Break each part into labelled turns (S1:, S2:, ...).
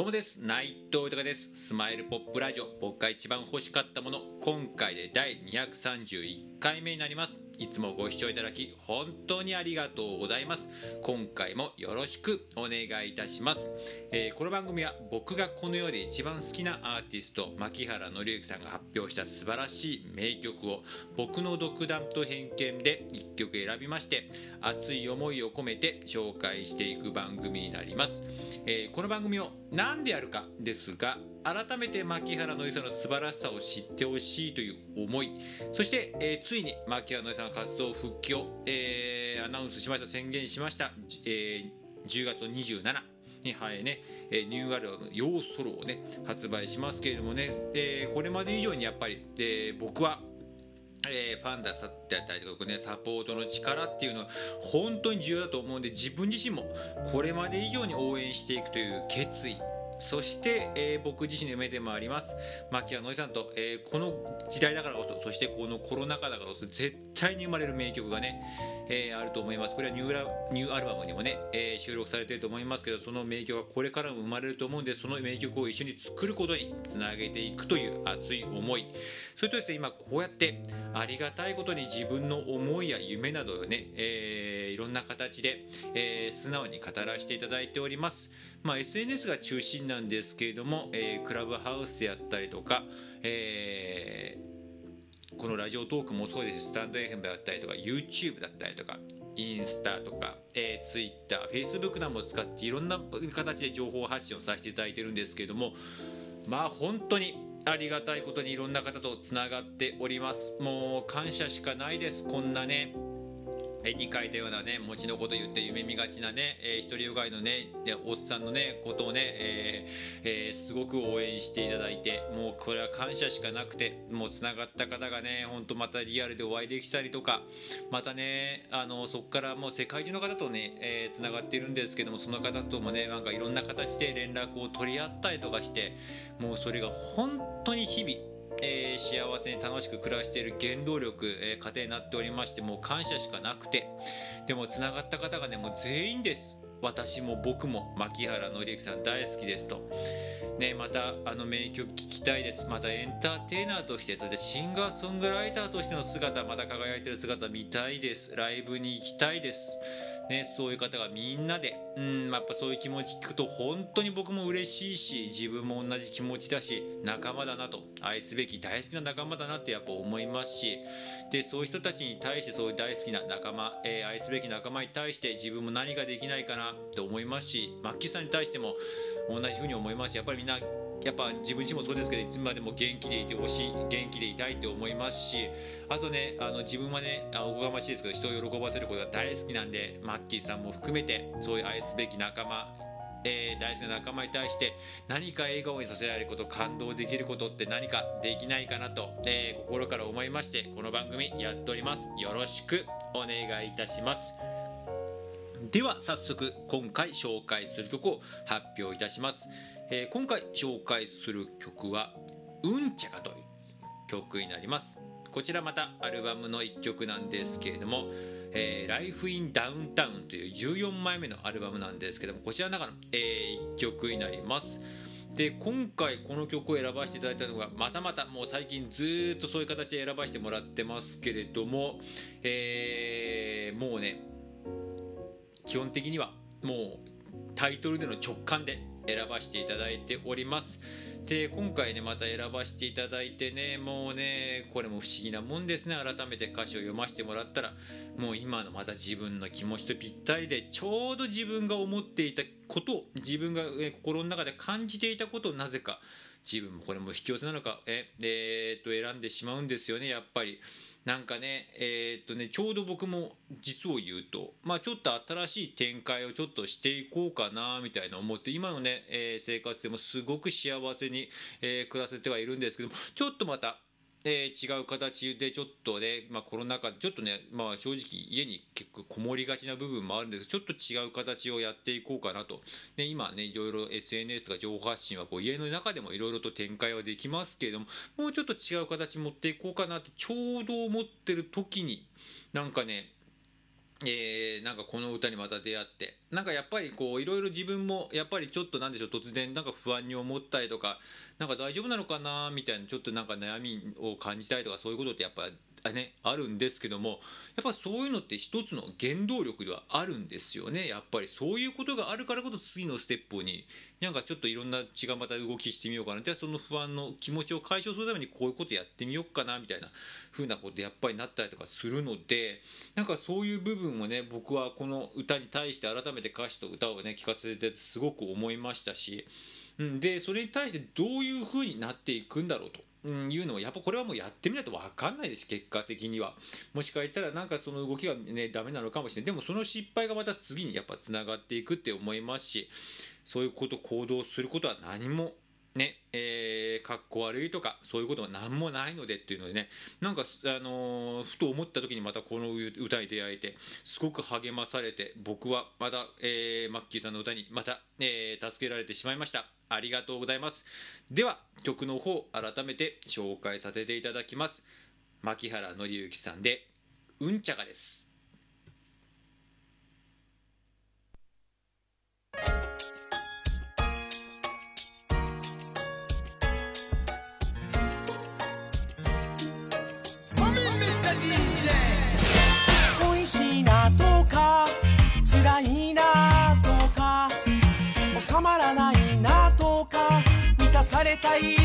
S1: どうもです。内藤豊です。スマイルポップラジオ。僕が一番欲しかったもの今回で第231回目になります。いつもご視聴いただき本当にありがとうございます。今回もよろしくお願いいたします、えー、この番組は僕がこの世で一番好きなアーティスト牧原紀之さんが発表した素晴らしい名曲を僕の独断と偏見で1曲選びまして熱い思いを込めて紹介していく番組になります、えー、この番組を何でやるかですが改めて牧原のりさんの素晴らしさを知ってほしいという思いそして、えー、ついに牧原のりさんの活動復帰を、えー、アナウンスしました宣言しました、えー、10月27に、はいね、ニューアルバム「ヨーソロ」をね発売しますけれどもね、えー、これまで以上にやっぱり、えー、僕はえー、ファンだったりとかねサポートの力っていうのは本当に重要だと思うんで自分自身もこれまで以上に応援していくという決意そして、えー、僕自身の夢でもあります。牧谷のりさんと、えー、この時代だからこそそしてこのコロナ禍だからこそ絶対に生まれる名曲がね、えー、あると思います。これはニューラニューアルバムにもね、え収録されていると思いますけどその名曲はこれからも生まれると思うんでその名曲を一緒に作ることにつなげていくという熱い思い。それとですね今こうやってありがたいことに自分の思いや夢などをね、えいろんな形で、え素直に語らせていただいております。まあ、SNS が中心なんですけれども、えー、クラブハウスやったりとか、えー、このラジオトークもそうですスタンド FM だったりとか YouTube だったりとかインスタとか、えー、Twitter、Facebook なども使っていろんな形で情報発信をさせていただいてるんですけれどもまあ本当にありがたいことにいろんな方とつながっております。もう感謝しかないです。こんなね絵に描いたようなね餅のこと言って夢見がちなね、えー、独りよがいのねでおっさんのねことをね、えーえー、すごく応援していただいてもうこれは感謝しかなくてもうつながった方がねほんとまたリアルでお会いできたりとかまたねあのそこからもう世界中の方とね、えー、つながっているんですけどもその方ともねなんかいろんな形で連絡を取り合ったりとかしてもうそれが本当に日々えー、幸せに楽しく暮らしている原動力、えー、家庭になっておりましてもう感謝しかなくてでもつながった方がねもう全員です。私も僕も牧原紀之さん大好きですと、ね、またあの名曲聴きたいです。またエンターテイナーとしてそれでシンガーソングライターとしての姿また輝いてる姿見たいです。ライブに行きたいです。ね、そういう方がみんなで、うん、やっぱそういう気持ち聞くと本当に僕も嬉しいし自分も同じ気持ちだし仲間だなと愛すべき大好きな仲間だなってやっぱ思いますしでそういう人たちに対してそういう大好きな仲間、えー、愛すべき仲間に対して自分も何かできないかなと思いますしマッキーさんに対しても同じふうに思いますしやっぱりみんなやっぱ自分自身もそうですけどいつまでも元気でいてほしい元気でいたいって思いますしあとねあの自分はねおこがましいですけど人を喜ばせることが大好きなんでマッキーさんも含めてそういう愛すべき仲間えー、大好きな仲間に対して何か笑顔にさせられること感動できることって何かできないかなと、えー、心から思いましてこの番組やっております。よろしくお願いいたします。では早速今回紹介する曲を発表いたします。えー、今回紹介する曲は「うんちゃか」という曲になります。こちらまたアルバムの1曲なんですけれども「えー、Life in Downtown」という14枚目のアルバムなんですけどもこちらの中の、えー、1曲になります。で今回この曲を選ばせていただいたのがまたまたもう最近ずっとそういう形で選ばせてもらってますけれども、えー、もうね基本的にはもうタイトルでの直感で選ばせていただいております。で今回ねまた選ばせていただいてねもうねこれも不思議なもんですね。改めて歌詞を読ませてもらったらもう今のまた自分の気持ちとぴったりでちょうど自分が思っていたことを自分が、心の中で感じていたことをなぜか自分もこれも引き寄せなのかええー、っと選んでしまうんですよねやっぱり。なんかね、えー、っとね、ちょうど僕も実を言うと、まあちょっと新しい展開をちょっとしていこうかな、みたいな思って、今のね、えー、生活でもすごく幸せに、えー、暮らせてはいるんですけども、ちょっとまた、えー、違う形でちょっとね、まあ、コロナ禍でちょっとね、まあ、正直家に結構こもりがちな部分もあるんですけどちょっと違う形をやっていこうかなと、ね、今ねいろいろ SNS とか情報発信はこう家の中でもいろいろと展開はできますけれどももうちょっと違う形持っていこうかなってちょうど思ってる時になんかねえー、なんかこの歌にまた出会ってなんかやっぱりこういろいろ自分もやっぱりちょっとなんでしょう突然なんか不安に思ったりとかなんか大丈夫なのかなみたいなちょっとなんか悩みを感じたりとかそういうことってやっぱね、あるんですけどもやっぱそういうのって一つの原動力ではあるんですよねやっぱりそういうことがあるからこそ次のステップになんかちょっといろんな血がまた動きしてみようかなじゃあその不安の気持ちを解消するためにこういうことやってみようかなみたいな風なことやっぱりなったりとかするのでなんかそういう部分をね僕はこの歌に対して改めて歌詞と歌をね聞かせてすごく思いましたし、うん、でそれに対してどういう風になっていくんだろうと。うん、いうのもやっぱこれはもうやってみないと分かんないです結果的には。もしかしたらなんかその動きがねダメなのかもしれない。でもその失敗がまた次にやっぱつながっていくって思いますしそういうこと行動することは何もねえー、かっこ悪いとかそういうことは何もないのでっていうのでねなんか、あのー、ふと思った時にまたこの歌に出会えてすごく励まされて僕はまた、えー、マッキーさんの歌にまた、えー、助けられてしまいました。ありがとうございます。では曲の方改めて紹介させていただきます。牧原紀之さんで「うんちゃが」です。
S2: されたい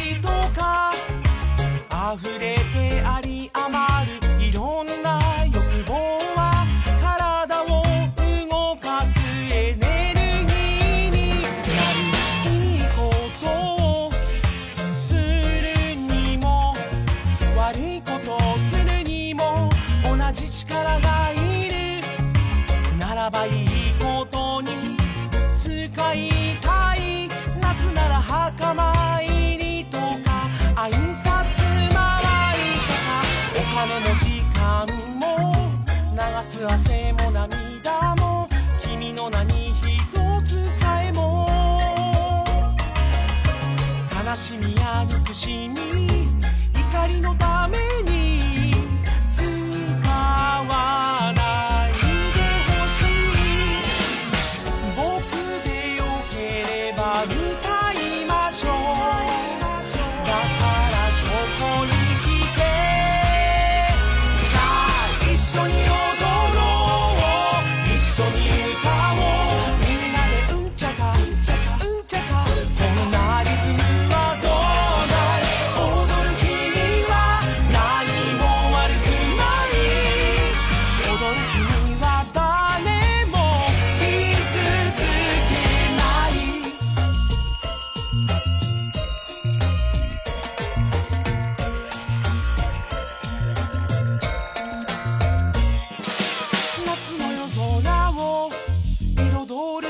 S2: 流す汗も涙も君の何一つさえも。悲しみや憎しみ怒りのために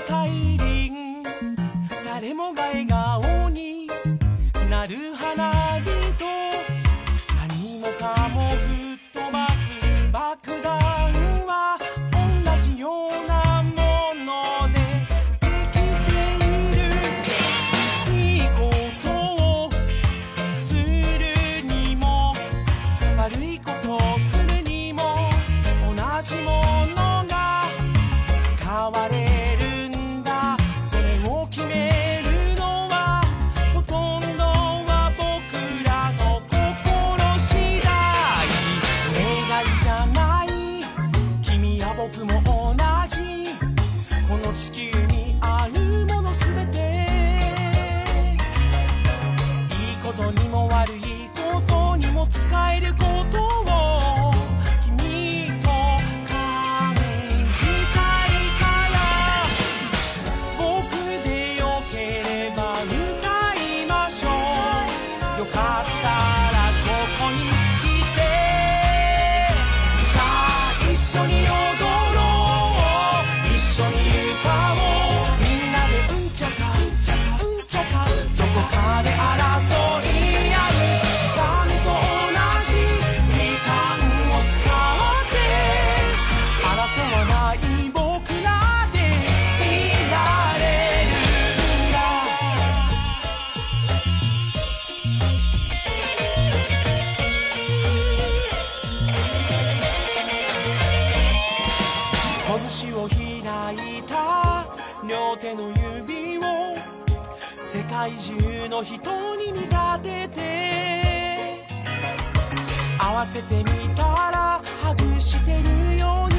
S2: 帰りも同じ。この地球にあるものすべて。いいことにも悪いことにもつかえること。指を世界中の人に見立てて合わせてみたらハグしてるように